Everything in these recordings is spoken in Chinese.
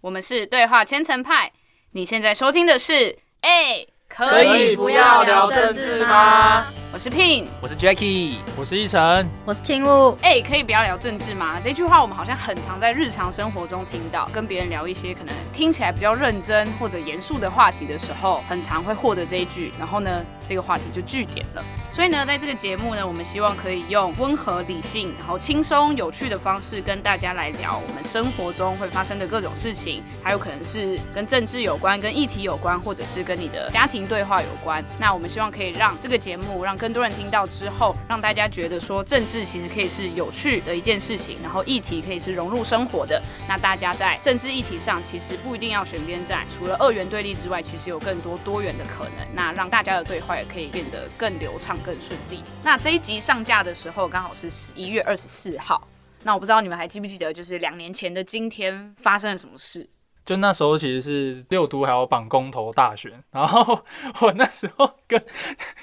我们是对话千层派。你现在收听的是，哎，可以不要聊政治吗？我是 Pin，我是 Jackie，我是依晨，我是青雾。哎，可以不要聊政治吗？这句话我们好像很常在日常生活中听到，跟别人聊一些可能听起来比较认真或者严肃的话题的时候，很常会获得这一句，然后呢，这个话题就据点了。所以呢，在这个节目呢，我们希望可以用温和、理性、然后轻松、有趣的方式跟大家来聊我们生活中会发生的各种事情，还有可能是跟政治有关、跟议题有关，或者是跟你的家庭对话有关。那我们希望可以让这个节目让更多人听到之后，让大家觉得说政治其实可以是有趣的一件事情，然后议题可以是融入生活的。那大家在政治议题上其实不一定要选边站，除了二元对立之外，其实有更多多元的可能。那让大家的对话也可以变得更流畅。更顺利。那这一集上架的时候刚好是十一月二十四号。那我不知道你们还记不记得，就是两年前的今天发生了什么事？就那时候其实是六都还有绑公投大选，然后我那时候跟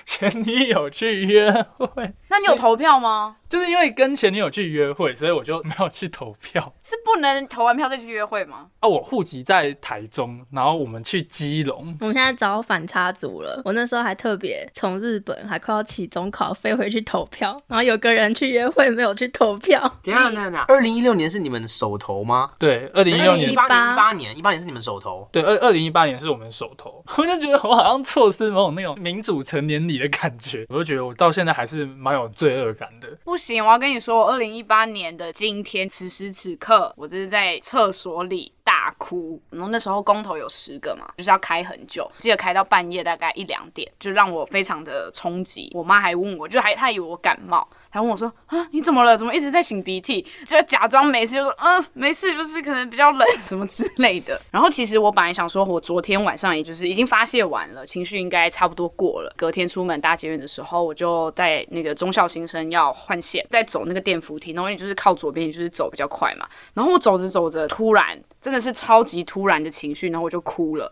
前女友去约会。那你有投票吗？就是因为跟前女友去约会，所以我就没有去投票。是不能投完票再去约会吗？啊，我户籍在台中，然后我们去基隆。我们现在找反差组了。我那时候还特别从日本还快要期中考飞回去投票，然后有个人去约会没有去投票。等下等下，二零一六年是你们首投吗？对，二零一六年。一八年一八年一八年是你们首投。对，二二零一八年是我们首投。我就觉得我好像错失某种那种民主成年礼的感觉。我就觉得我到现在还是蛮有罪恶感的。不行，我要跟你说。我二零一八年的今天，此时此刻，我这是在厕所里大哭。然后那时候工头有十个嘛，就是要开很久，记得开到半夜大概一两点，就让我非常的冲击。我妈还问我，就还她以为我感冒。还问我说啊，你怎么了？怎么一直在擤鼻涕？就假装没事，就说嗯，没事，就是可能比较冷什么之类的。然后其实我本来想说，我昨天晚上也就是已经发泄完了，情绪应该差不多过了。隔天出门搭捷运的时候，我就在那个中校新生要换线，在走那个电扶梯，然后你就是靠左边，就是走比较快嘛。然后我走着走着，突然真的是超级突然的情绪，然后我就哭了，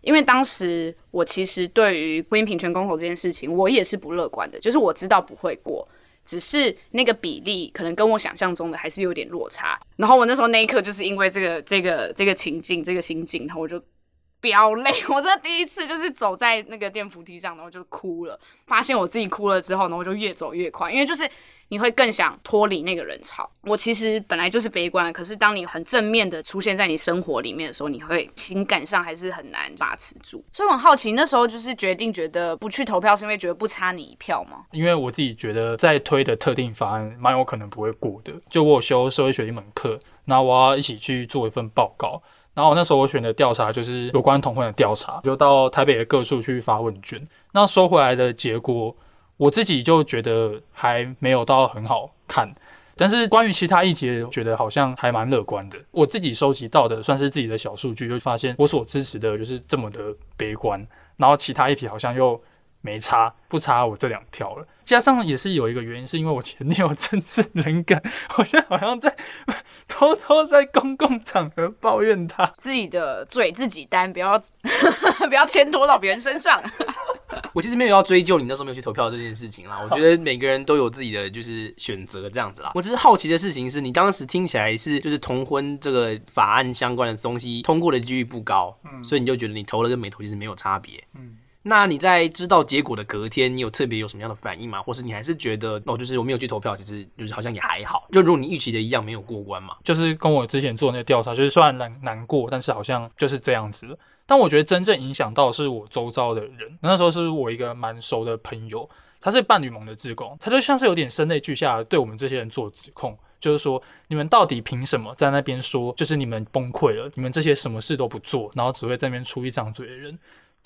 因为当时我其实对于婚姻平权公投这件事情，我也是不乐观的，就是我知道不会过。只是那个比例可能跟我想象中的还是有点落差，然后我那时候那一刻就是因为这个这个这个情境这个心境，然后我就飙泪，我真的第一次就是走在那个电扶梯上，然后就哭了，发现我自己哭了之后，呢我就越走越快，因为就是。你会更想脱离那个人潮。我其实本来就是悲观，可是当你很正面的出现在你生活里面的时候，你会情感上还是很难把持住。所以我很好奇，那时候就是决定觉得不去投票，是因为觉得不差你一票吗？因为我自己觉得在推的特定法案蛮有可能不会过的。就我修社会学一门课，那我要一起去做一份报告，然后那时候我选的调查就是有关同婚的调查，就到台北的各处去发问卷，那收回来的结果。我自己就觉得还没有到很好看，但是关于其他议题，觉得好像还蛮乐观的。我自己收集到的算是自己的小数据，就发现我所支持的就是这么的悲观，然后其他议题好像又没差，不差我这两票了。加上也是有一个原因，是因为我前女友政治冷感，我现在好像在偷偷在公共场合抱怨他自己的嘴自己担，不要 不要牵拖到别人身上。我其实没有要追究你那时候没有去投票这件事情啦。我觉得每个人都有自己的就是选择这样子啦。我只是好奇的事情是你当时听起来是就是同婚这个法案相关的东西通过的几率不高，嗯，所以你就觉得你投了跟没投其实没有差别，嗯。那你在知道结果的隔天，你有特别有什么样的反应吗？或是你还是觉得哦，就是我没有去投票，其实就是好像也还好，就如你预期的一样没有过关嘛？就是跟我之前做那个调查，就是虽然难难过，但是好像就是这样子。但我觉得真正影响到是我周遭的人。那时候是我一个蛮熟的朋友，他是伴侣盟的职工，他就像是有点声泪俱下对我们这些人做指控，就是说你们到底凭什么在那边说，就是你们崩溃了，你们这些什么事都不做，然后只会在那边出一张嘴的人。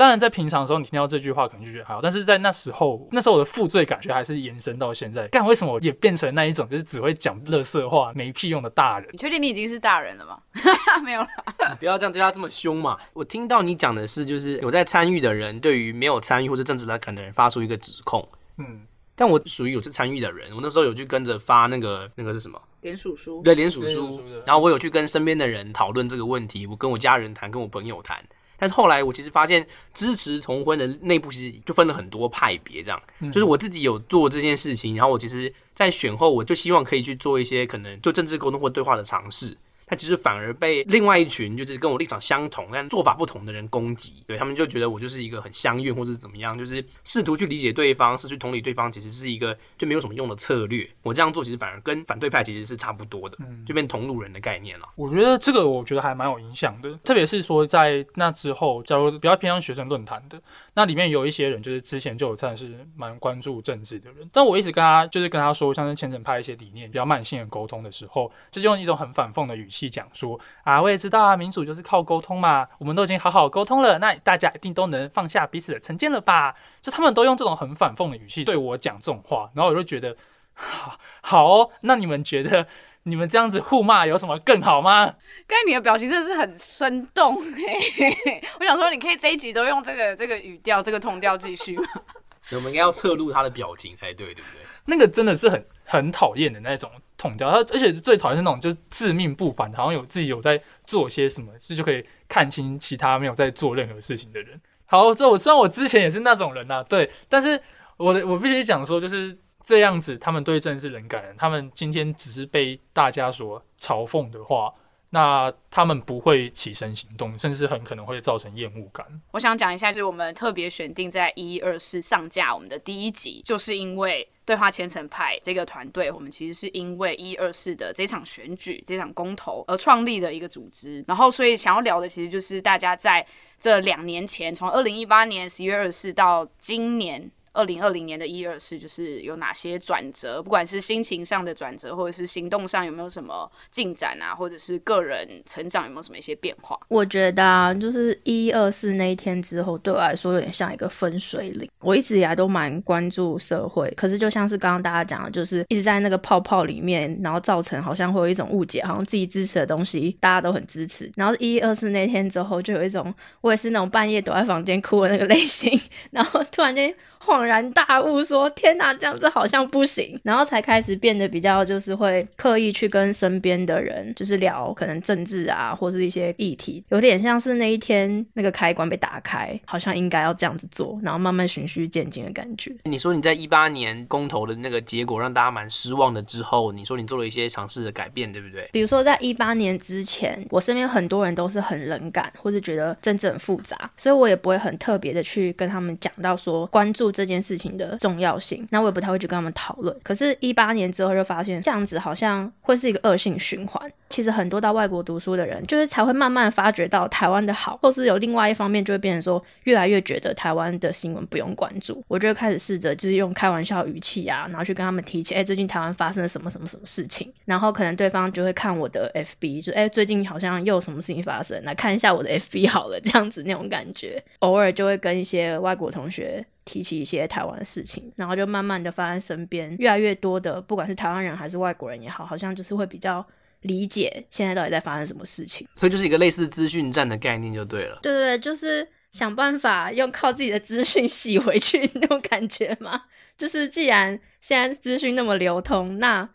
当然，在平常的时候，你听到这句话可能就觉得还好，但是在那时候，那时候我的负罪感觉还是延伸到现在。干为什么也变成那一种，就是只会讲乐色话、没屁用的大人？你确定你已经是大人了吗？没有了，你 不要这样对他这么凶嘛。我听到你讲的是，就是有在参与的人对于没有参与或者政治来看的人发出一个指控。嗯，但我属于有是参与的人，我那时候有去跟着发那个那个是什么？联署书。对，联署书。然后我有去跟身边的人讨论这个问题，我跟我家人谈，跟我朋友谈。但是后来我其实发现，支持同婚的内部其实就分了很多派别，这样，就是我自己有做这件事情，然后我其实，在选后我就希望可以去做一些可能就政治沟通或对话的尝试。他其实反而被另外一群就是跟我立场相同但做法不同的人攻击，对他们就觉得我就是一个很相怨或者是怎么样，就是试图去理解对方，试图同理对方，其实是一个就没有什么用的策略。我这样做其实反而跟反对派其实是差不多的，就变同路人的概念了。我觉得这个我觉得还蛮有影响的，特别是说在那之后，假如比较偏向学生论坛的，那里面有一些人就是之前就算是蛮关注政治的人，但我一直跟他就是跟他说，像是前程派一些理念比较慢性的沟通的时候，就用一种很反讽的语气讲说啊，我也知道啊，民主就是靠沟通嘛，我们都已经好好沟通了，那大家一定都能放下彼此的成见了吧？就他们都用这种很反讽的语气对我讲这种话，然后我就觉得 好好哦，那你们觉得？你们这样子互骂有什么更好吗？刚才你的表情真的是很生动哎！我想说，你可以这一集都用这个这个语调、这个痛调继续吗？我们应该要侧录他的表情才对，对不对？那个真的是很很讨厌的那种痛调，他而且最讨厌是那种就是自命不凡，好像有自己有在做些什么事就可以看清其他没有在做任何事情的人。好，这我知道我之前也是那种人呐，对，但是我的我必须讲说就是。这样子，他们对政治冷感，他们今天只是被大家所嘲讽的话，那他们不会起身行动，甚至很可能会造成厌恶感。我想讲一下，就是我们特别选定在一二四上架我们的第一集，就是因为对话千层派这个团队，我们其实是因为一二四的这场选举、这场公投而创立的一个组织，然后所以想要聊的其实就是大家在这两年前，从二零一八年十一月二十四到今年。二零二零年的一二四，就是有哪些转折？不管是心情上的转折，或者是行动上有没有什么进展啊，或者是个人成长有没有什么一些变化？我觉得啊，就是一二四那一天之后，对我来说有点像一个分水岭。我一直以来都蛮关注社会，可是就像是刚刚大家讲的，就是一直在那个泡泡里面，然后造成好像会有一种误解，好像自己支持的东西大家都很支持。然后一二四那天之后，就有一种我也是那种半夜躲在房间哭的那个 类型，然后突然间。恍然大悟，说：“天哪，这样子好像不行。”然后才开始变得比较，就是会刻意去跟身边的人，就是聊可能政治啊，或是一些议题，有点像是那一天那个开关被打开，好像应该要这样子做，然后慢慢循序渐进的感觉。你说你在一八年公投的那个结果让大家蛮失望的之后，你说你做了一些尝试的改变，对不对？比如说在一八年之前，我身边很多人都是很冷感，或者觉得政治很复杂，所以我也不会很特别的去跟他们讲到说关注。这件事情的重要性，那我也不太会去跟他们讨论。可是，一八年之后就发现这样子好像会是一个恶性循环。其实，很多到外国读书的人，就是才会慢慢发觉到台湾的好，或是有另外一方面，就会变成说，越来越觉得台湾的新闻不用关注。我就开始试着就是用开玩笑语气啊，然后去跟他们提起，哎，最近台湾发生了什么什么什么事情。然后可能对方就会看我的 FB，就哎，最近好像又什么事情发生，来看一下我的 FB 好了，这样子那种感觉。偶尔就会跟一些外国同学。提起一些台湾的事情，然后就慢慢的发现身边越来越多的，不管是台湾人还是外国人也好，好像就是会比较理解现在到底在发生什么事情。所以就是一个类似资讯站的概念就对了。对对对，就是想办法用靠自己的资讯洗回去 那种感觉嘛。就是既然现在资讯那么流通，那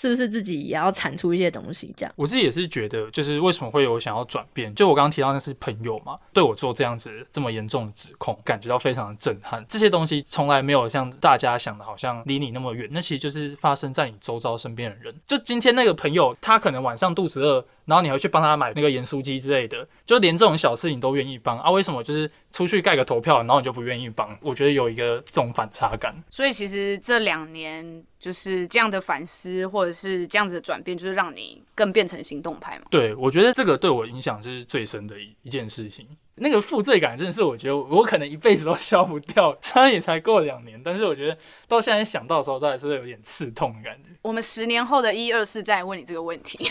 是不是自己也要产出一些东西？这样，我自己也是觉得，就是为什么会有想要转变？就我刚刚提到那是朋友嘛，对我做这样子这么严重的指控，感觉到非常的震撼。这些东西从来没有像大家想的，好像离你那么远。那其实就是发生在你周遭身边的人。就今天那个朋友，他可能晚上肚子饿。然后你还去帮他买那个盐酥鸡之类的，就连这种小事你都愿意帮啊？为什么就是出去盖个投票，然后你就不愿意帮？我觉得有一个这种反差感。所以其实这两年就是这样的反思，或者是这样子的转变，就是让你更变成行动派嘛？对，我觉得这个对我影响是最深的一一件事情。那个负罪感真的是，我觉得我可能一辈子都消不掉。虽然也才过两年，但是我觉得到现在想到的时候，都还是会有点刺痛的感觉。我们十年后的一二四再问你这个问题。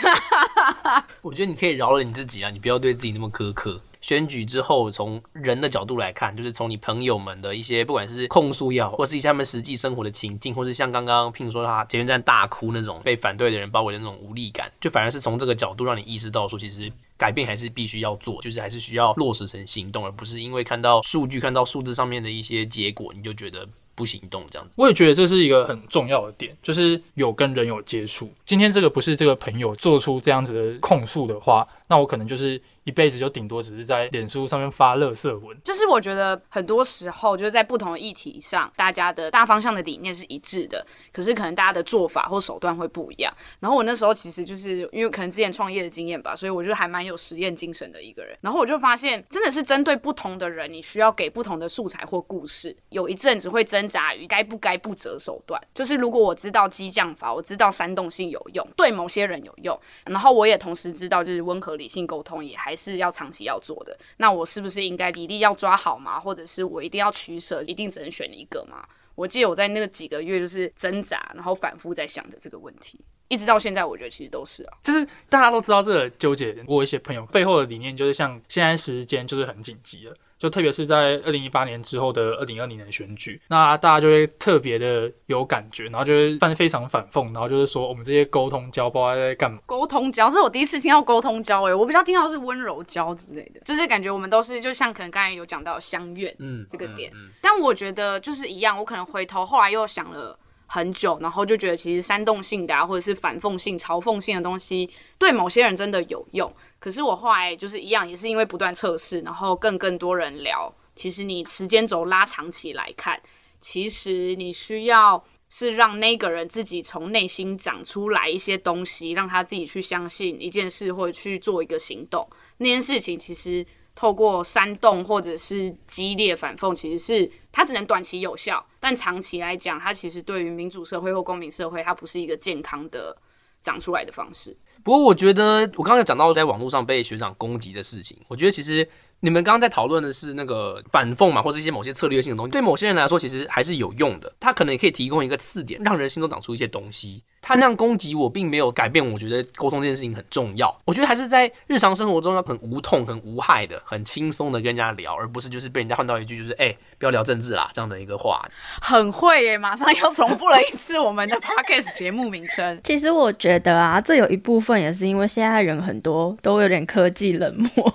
我觉得你可以饶了你自己啊，你不要对自己那么苛刻。选举之后，从人的角度来看，就是从你朋友们的一些不管是控诉也好，或是一些他们实际生活的情境，或是像刚刚譬如说他捷运站大哭那种被反对的人包围的那种无力感，就反而是从这个角度让你意识到说，其实。改变还是必须要做，就是还是需要落实成行动，而不是因为看到数据、看到数字上面的一些结果，你就觉得不行动这样子。我也觉得这是一个很重要的点，就是有跟人有接触。今天这个不是这个朋友做出这样子的控诉的话，那我可能就是一辈子就顶多只是在脸书上面发乐色文。就是我觉得很多时候就是在不同的议题上，大家的大方向的理念是一致的，可是可能大家的做法或手段会不一样。然后我那时候其实就是因为可能之前创业的经验吧，所以我觉得还蛮有实验精神的一个人。然后我就发现，真的是针对不同的人，你需要给不同的素材或故事。有一阵子会挣扎于该不该不择手段，就是如果我知道激将法，我知道煽动性有用，对某些人有用，然后我也同时知道就是温和理性沟通也还是要长期要做的，那我是不是应该比例要抓好吗？或者是我一定要取舍，一定只能选一个吗？我记得我在那几个月就是挣扎，然后反复在想着这个问题，一直到现在，我觉得其实都是啊。就是大家都知道这个纠结，我有一些朋友背后的理念就是像现在时间就是很紧急了。就特别是在二零一八年之后的二零二零年选举，那大家就会特别的有感觉，然后就会犯非常反讽，然后就是说我们这些沟通交不知道在干嘛。沟通交，这是我第一次听到沟通交，诶，我比较听到是温柔交之类的，就是感觉我们都是就像可能刚才有讲到相怨，嗯，这个点，但我觉得就是一样，我可能回头后来又想了。很久，然后就觉得其实煽动性的啊，或者是反讽性、嘲讽性的东西，对某些人真的有用。可是我后来就是一样，也是因为不断测试，然后更更多人聊。其实你时间轴拉长起来看，其实你需要是让那个人自己从内心长出来一些东西，让他自己去相信一件事，或者去做一个行动。那件事情其实。透过煽动或者是激烈反讽，其实是它只能短期有效，但长期来讲，它其实对于民主社会或公民社会，它不是一个健康的长出来的方式。不过，我觉得我刚才讲到在网络上被学长攻击的事情，我觉得其实。你们刚刚在讨论的是那个反讽嘛，或者一些某些策略性的东西，对某些人来说其实还是有用的。他可能也可以提供一个刺点，让人心中长出一些东西。他那样攻击我，并没有改变我觉得沟通这件事情很重要。我觉得还是在日常生活中要很无痛、很无害的、很轻松的跟人家聊，而不是就是被人家换到一句就是“哎，不要聊政治啦”这样的一个话。很会耶，马上又重复了一次我们的 podcast 节目名称。其实我觉得啊，这有一部分也是因为现在人很多都有点科技冷漠。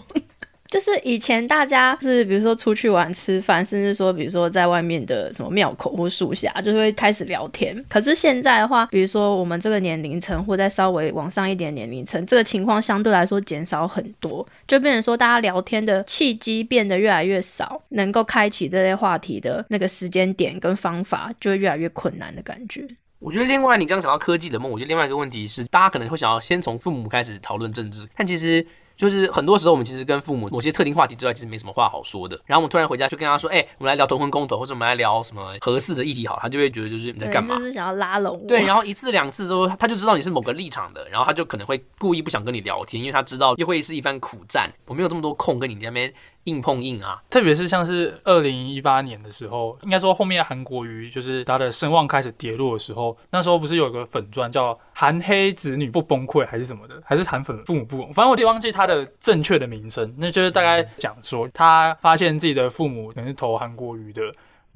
就是以前大家是比如说出去玩吃饭，甚至说比如说在外面的什么庙口或树下，就会开始聊天。可是现在的话，比如说我们这个年龄层，或再稍微往上一点年龄层，这个情况相对来说减少很多，就变成说大家聊天的契机变得越来越少，能够开启这些话题的那个时间点跟方法就会越来越困难的感觉。我觉得另外你刚刚讲到科技的梦，我觉得另外一个问题是，大家可能会想要先从父母开始讨论政治，但其实。就是很多时候，我们其实跟父母某些特定话题之外，其实没什么话好说的。然后我们突然回家就跟他说：“哎，我们来聊同婚公投，或者我们来聊什么合适的议题，好。”他就会觉得就是你在干嘛？就是想要拉拢我。对，然后一次两次之后，他就知道你是某个立场的，然后他就可能会故意不想跟你聊天，因为他知道又会是一番苦战。我没有这么多空跟你那边。硬碰硬啊！特别是像是二零一八年的时候，应该说后面韩国瑜就是他的声望开始跌落的时候，那时候不是有个粉钻叫“韩黑子女不崩溃”还是什么的，还是韩粉父母不，反正我有点忘记他的正确的名称。那就是大概讲说，他发现自己的父母可能是投韩国瑜的，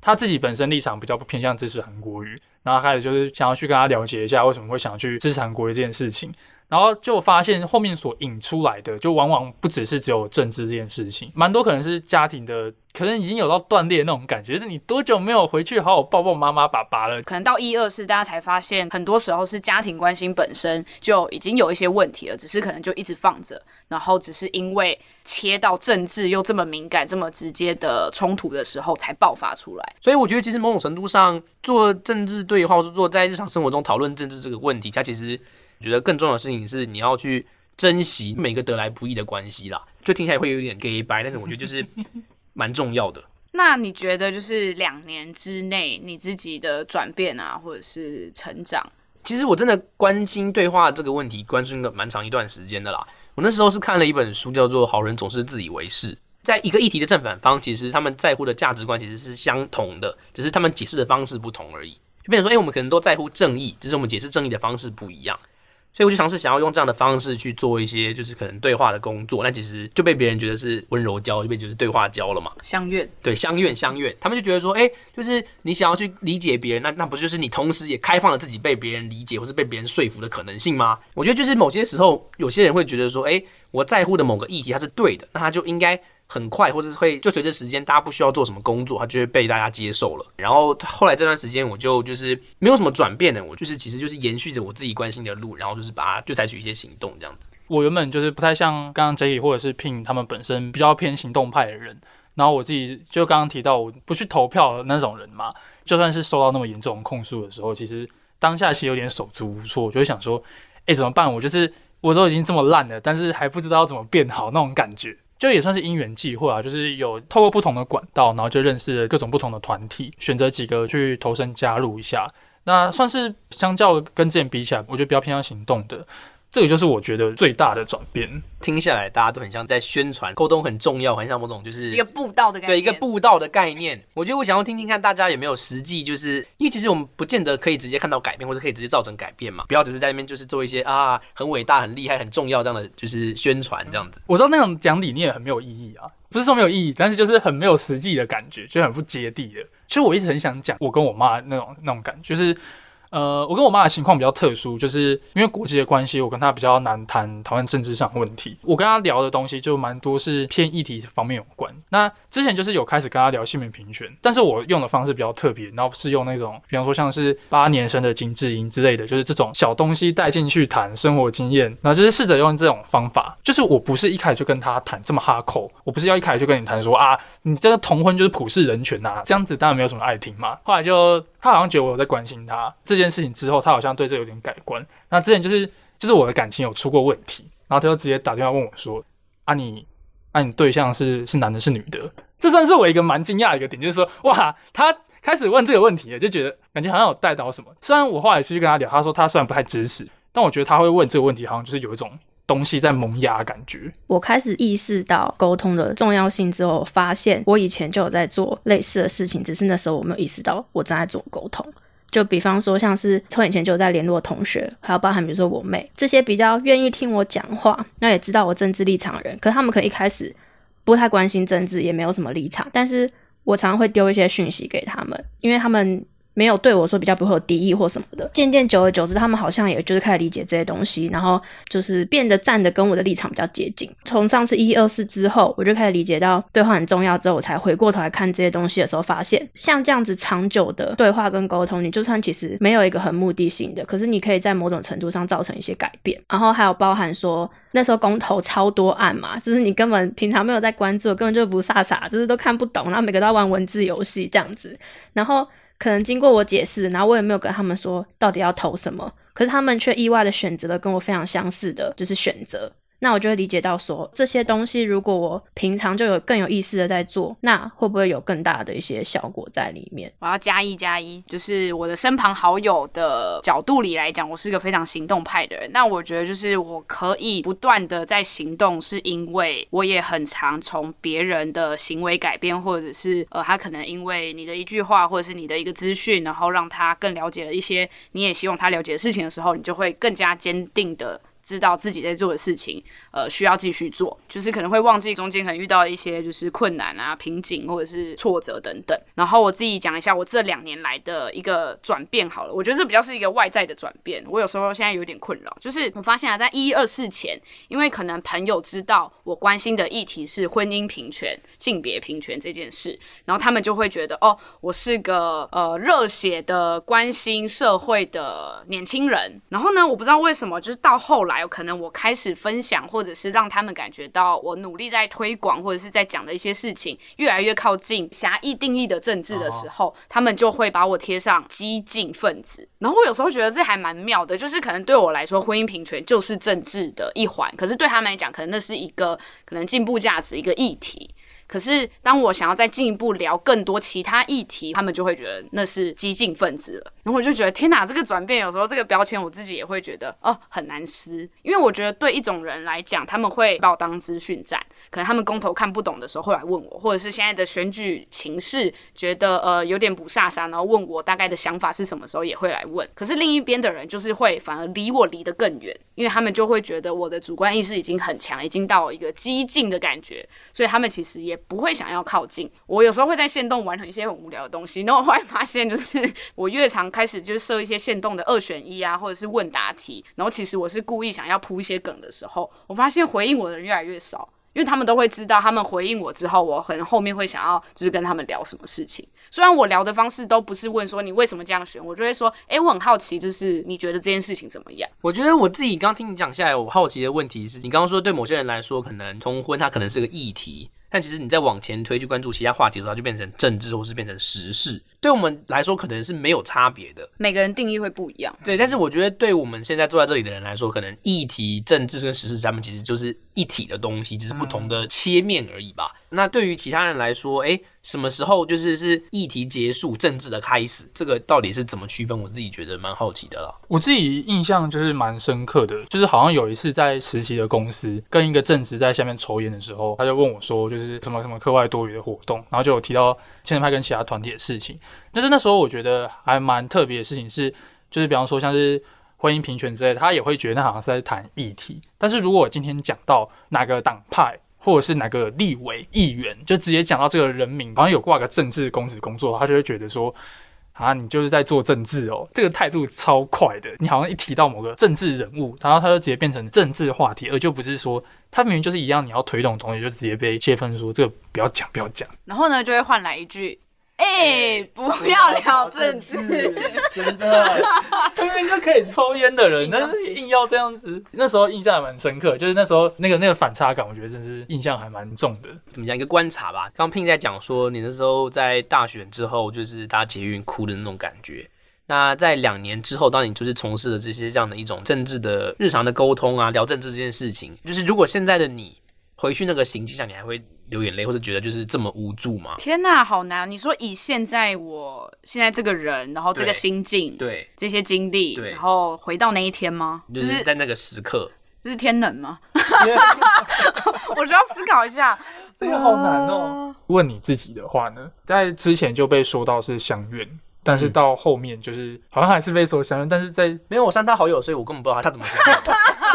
他自己本身立场比较不偏向支持韩国瑜，然后开始就是想要去跟他了解一下为什么会想去支持韩国瑜这件事情。然后就发现后面所引出来的，就往往不只是只有政治这件事情，蛮多可能是家庭的，可能已经有到断裂那种感觉。就是你多久没有回去好好抱抱妈妈爸爸了？可能到一二世，大家才发现，很多时候是家庭关系本身就已经有一些问题了，只是可能就一直放着，然后只是因为切到政治又这么敏感、这么直接的冲突的时候才爆发出来。所以我觉得，其实某种程度上，做政治对话，或是做在日常生活中讨论政治这个问题，它其实。我觉得更重要的事情是你要去珍惜每个得来不易的关系啦，就听起来会有点 gay 白，但是我觉得就是 蛮重要的。那你觉得就是两年之内你自己的转变啊，或者是成长？其实我真的关心对话这个问题，关心了蛮长一段时间的啦。我那时候是看了一本书，叫做《好人总是自以为是》。在一个议题的正反方，其实他们在乎的价值观其实是相同的，只是他们解释的方式不同而已。就变成说，哎，我们可能都在乎正义，只是我们解释正义的方式不一样。所以我就尝试想要用这样的方式去做一些，就是可能对话的工作。那其实就被别人觉得是温柔教，就被觉得对话教了嘛。相怨，对，相怨相怨。他们就觉得说，哎，就是你想要去理解别人，那那不就是你同时也开放了自己被别人理解或是被别人说服的可能性吗？我觉得就是某些时候，有些人会觉得说，哎，我在乎的某个议题它是对的，那他就应该很快，或者会就随着时间，大家不需要做什么工作，它就会被大家接受了。然后后来这段时间，我就就是没有什么转变的，我就是其实就是延续着我自己关心的路，然后就是把它就采取一些行动这样子。我原本就是不太像刚刚 Jay 或者是 Pin 他们本身比较偏行动派的人，然后我自己就刚刚提到我不去投票的那种人嘛，就算是受到那么严重控诉的时候，其实当下其实有点手足无措，我就会想说，哎，怎么办？我就是我都已经这么烂了，但是还不知道怎么变好那种感觉。就也算是因缘际会啊，就是有透过不同的管道，然后就认识了各种不同的团体，选择几个去投身加入一下。那算是相较跟之前比起来，我觉得比较偏向行动的。这个就是我觉得最大的转变。听下来，大家都很像在宣传，沟通很重要，很像某种就是一个步道的概念，对一个步道的概念。我觉得我想要听听看，大家有没有实际，就是因为其实我们不见得可以直接看到改变，或者可以直接造成改变嘛。不要只是在那边就是做一些啊很伟大、很厉害、很重要这样的就是宣传这样子。我知道那种讲理念很没有意义啊，不是说没有意义，但是就是很没有实际的感觉，就很不接地的。其实我一直很想讲我跟我妈那种那种感觉，就是。呃，我跟我妈的情况比较特殊，就是因为国际的关系，我跟她比较难谈台湾政治上问题。我跟她聊的东西就蛮多是偏议题方面有关。那之前就是有开始跟她聊性别平权，但是我用的方式比较特别，然后是用那种，比方说像是八年生的金智英之类的，就是这种小东西带进去谈生活经验，然后就是试着用这种方法。就是我不是一开始就跟她谈这么哈口，我不是要一开始就跟你谈说啊，你这个同婚就是普世人权呐，这样子当然没有什么爱听嘛。后来就。他好像觉得我有在关心他这件事情之后，他好像对这有点改观。那之前就是就是我的感情有出过问题，然后他就直接打电话问我说：“啊你，啊你对象是是男的，是女的？”这算是我一个蛮惊讶的一个点，就是说哇，他开始问这个问题，就觉得感觉好像有带到什么。虽然我后来继续跟他聊，他说他虽然不太支持，但我觉得他会问这个问题，好像就是有一种。东西在萌芽，感觉。我开始意识到沟通的重要性之后，发现我以前就有在做类似的事情，只是那时候我没有意识到我正在做沟通。就比方说，像是从以前就有在联络同学，还有包含比如说我妹这些比较愿意听我讲话，那也知道我政治立场的人，可他们可能一开始不太关心政治，也没有什么立场，但是我常常会丢一些讯息给他们，因为他们。没有对我说比较不会有敌意或什么的，渐渐久而久之，他们好像也就是开始理解这些东西，然后就是变得站的跟我的立场比较接近。从上次一二四之后，我就开始理解到对话很重要之后，我才回过头来看这些东西的时候，发现像这样子长久的对话跟沟通，你就算其实没有一个很目的性的，可是你可以在某种程度上造成一些改变。然后还有包含说那时候公投超多案嘛，就是你根本平常没有在关注，根本就不傻傻，就是都看不懂，然后每个都要玩文字游戏这样子，然后。可能经过我解释，然后我也没有跟他们说到底要投什么，可是他们却意外的选择了跟我非常相似的，就是选择。那我就会理解到说，这些东西如果我平常就有更有意识的在做，那会不会有更大的一些效果在里面？我要加一加一，就是我的身旁好友的角度里来讲，我是一个非常行动派的人。那我觉得就是我可以不断的在行动，是因为我也很常从别人的行为改变，或者是呃，他可能因为你的一句话，或者是你的一个资讯，然后让他更了解了一些你也希望他了解的事情的时候，你就会更加坚定的。知道自己在做的事情，呃，需要继续做，就是可能会忘记中间可能遇到一些就是困难啊、瓶颈或者是挫折等等。然后我自己讲一下我这两年来的一个转变好了，我觉得这比较是一个外在的转变。我有时候现在有点困扰，就是我发现啊，在一二四前，因为可能朋友知道我关心的议题是婚姻平权、性别平权这件事，然后他们就会觉得哦，我是个呃热血的关心社会的年轻人。然后呢，我不知道为什么，就是到后来。可能我开始分享，或是让他们感觉到我努力在推广，或者是在讲的一些事情越来越靠近狭义定义的政治的时候，他们就会把我贴上激进分子。然后我有时候觉得这还蛮妙的，就是可能对我来说，婚姻平权就是政治的一环，可是对他们来讲，可能那是一个可能进步价值一个议题。可是，当我想要再进一步聊更多其他议题，他们就会觉得那是激进分子了。然后我就觉得，天哪，这个转变有时候这个标签我自己也会觉得哦很难撕，因为我觉得对一种人来讲，他们会把我当资讯站，可能他们公投看不懂的时候会来问我，或者是现在的选举情势觉得呃有点不飒飒，然后问我大概的想法是什么时候也会来问。可是另一边的人就是会反而离我离得更远，因为他们就会觉得我的主观意识已经很强，已经到一个激进的感觉，所以他们其实也不会想要靠近我。有时候会在线动玩很一些很无聊的东西，然后我后来发现就是我越常开始就设一些线动的二选一啊，或者是问答题，然后其实我是故意想要铺一些梗的时候，我发现回应我的人越来越少。因为他们都会知道，他们回应我之后，我可能后面会想要就是跟他们聊什么事情。虽然我聊的方式都不是问说你为什么这样选，我就会说，诶，我很好奇，就是你觉得这件事情怎么样？我觉得我自己刚听你讲下来，我好奇的问题是你刚刚说对某些人来说，可能同婚它可能是个议题，但其实你再往前推去关注其他话题的时候，就变成政治或是变成时事。对我们来说，可能是没有差别的。每个人定义会不一样。对，但是我觉得对我们现在坐在这里的人来说，可能议题、政治跟时事，他们其实就是一体的东西，只是不同的切面而已吧。那对于其他人来说，哎，什么时候就是是议题结束，政治的开始？这个到底是怎么区分？我自己觉得蛮好奇的啦。我自己印象就是蛮深刻的，就是好像有一次在实习的公司跟一个正职在下面抽烟的时候，他就问我说，就是什么什么课外多余的活动，然后就有提到青年派跟其他团体的事情。但是那时候我觉得还蛮特别的事情是，就是比方说像是婚姻平权之类的，他也会觉得那好像是在谈议题。但是如果我今天讲到哪个党派或者是哪个立委议员，就直接讲到这个人名，好像有挂个政治公职工作，他就会觉得说啊，你就是在做政治哦，这个态度超快的。你好像一提到某个政治人物，然后他就直接变成政治话题，而就不是说他明明就是一样你要推动的东西，就直接被切分说这个不要讲，不要讲。然后呢，就会换来一句。哎，不要聊政治，真的，明明就可以抽烟的人，但是硬要这样子。那时候印象还蛮深刻，就是那时候那个那个反差感，我觉得真是印象还蛮重的。怎么讲一个观察吧？刚 Pin 在讲说，你那时候在大选之后，就是搭捷运哭的那种感觉。那在两年之后，当你就是从事了这些这样的一种政治的日常的沟通啊，聊政治这件事情，就是如果现在的你回去那个行迹上，你还会？流眼泪，或者觉得就是这么无助吗？天哪，好难！你说以现在我现在这个人，然后这个心境，对这些经历，对，然后回到那一天吗？就是在那个时刻，这是天冷吗？我需要思考一下，这个好难哦。问你自己的话呢，在之前就被说到是相怨，但是到后面就是好像还是被说相怨，但是在没有我删他好友，所以我根本不知道他怎么想。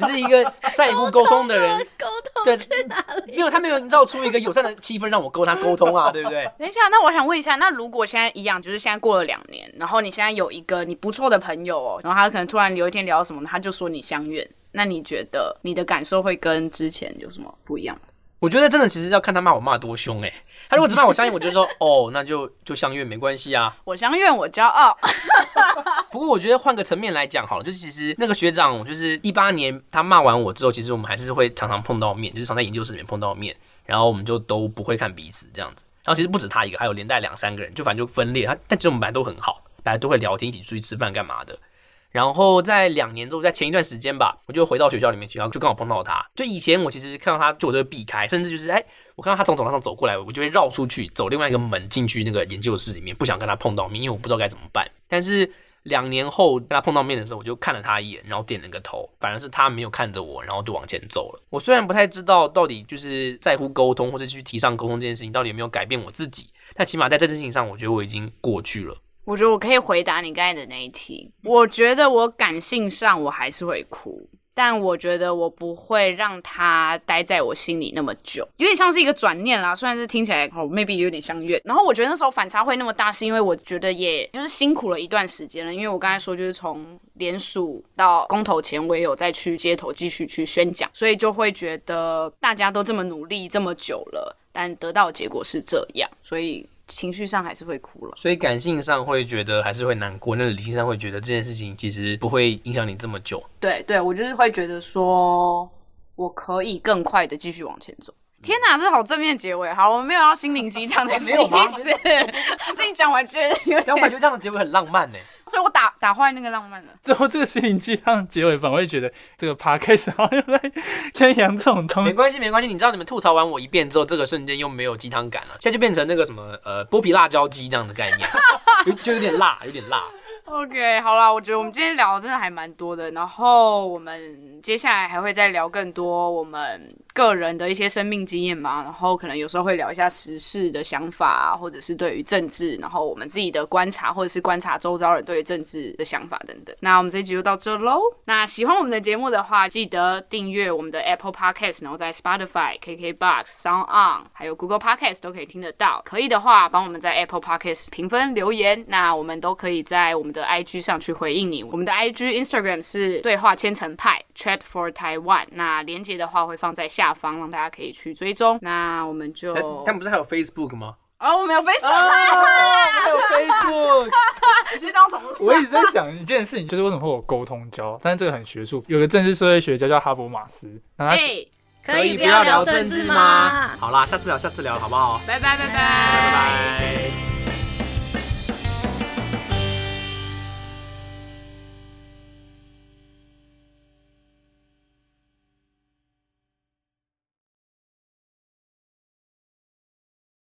只是一个在乎 沟通的人，沟通去哪里？因为他没有营造出一个友善的气氛，让我跟他沟通啊，对不对？等一下，那我想问一下，那如果现在一样，就是现在过了两年，然后你现在有一个你不错的朋友哦，然后他可能突然有一天聊什么，他就说你相怨，那你觉得你的感受会跟之前有什么不一样？我觉得真的其实要看他骂我骂多凶哎。他如果只骂我相信，我就说 哦，那就就相怨没关系啊。我相怨，我骄傲。不过我觉得换个层面来讲好了，就是其实那个学长，就是一八年他骂完我之后，其实我们还是会常常碰到面，就是常在研究室里面碰到面，然后我们就都不会看彼此这样子。然后其实不止他一个，还有连带两三个人，就反正就分裂。他但其实我们本来都很好，大家都会聊天，一起出去吃饭干嘛的。然后在两年之后，在前一段时间吧，我就回到学校里面去，然后就刚好碰到他。就以前我其实看到他，就我都会避开，甚至就是哎，我看到他从走廊上走过来，我就会绕出去，走另外一个门进去那个研究室里面，不想跟他碰到面，因为我不知道该怎么办。但是两年后跟他碰到面的时候，我就看了他一眼，然后点了个头，反而是他没有看着我，然后就往前走了。我虽然不太知道到底就是在乎沟通或者去提倡沟通这件事情到底有没有改变我自己，但起码在这件事情上，我觉得我已经过去了。我觉得我可以回答你刚才的那一题。我觉得我感性上我还是会哭，但我觉得我不会让他待在我心里那么久，有点像是一个转念啦。虽然是听起来哦，maybe 有点像怨。然后我觉得那时候反差会那么大，是因为我觉得也就是辛苦了一段时间了。因为我刚才说就是从联署到公投前，我也有再去街头继续去宣讲，所以就会觉得大家都这么努力这么久了，但得到结果是这样，所以。情绪上还是会哭了，所以感性上会觉得还是会难过，那理性上会觉得这件事情其实不会影响你这么久。对对，我就是会觉得说，我可以更快的继续往前走。天哪，这好正面结尾。好，我们没有要心灵鸡汤的意思 自己讲完觉得有点，我感觉这样的结尾很浪漫呢。所以我打打坏那个浪漫了。最后这个心灵鸡汤结尾，反而会觉得这个 podcast 好像在宣扬这种东西。没关系，没关系。你知道你们吐槽完我一遍之后，这个瞬间又没有鸡汤感了，现在就变成那个什么呃剥皮辣椒鸡这样的概念，就就有点辣，有点辣。OK，好了，我觉得我们今天聊的真的还蛮多的，然后我们接下来还会再聊更多我们个人的一些生命经验嘛，然后可能有时候会聊一下时事的想法，或者是对于政治，然后我们自己的观察，或者是观察周遭人对于政治的想法等等。那我们这一集就到这喽。那喜欢我们的节目的话，记得订阅我们的 Apple Podcast，然后在 Spotify、KKBox、Sound On，还有 Google Podcast 都可以听得到。可以的话，帮我们在 Apple Podcast 评分留言，那我们都可以在我们的。的 IG 上去回应你。我们的 IG Instagram 是对话千层派 Chat for Taiwan，那连接的话会放在下方，让大家可以去追踪。那我们就哎他们不是还有 Facebook 吗？哦，我没有 Facebook，没有 Facebook，其实当宠物我一直在想一件事情，就是为什么会有沟通交？但是这个很学术，有个政治社会学家叫哈伯马斯，那他哎，可以不不要聊政治吗？好啦，下次聊，下次聊，好不好？拜拜拜拜拜拜。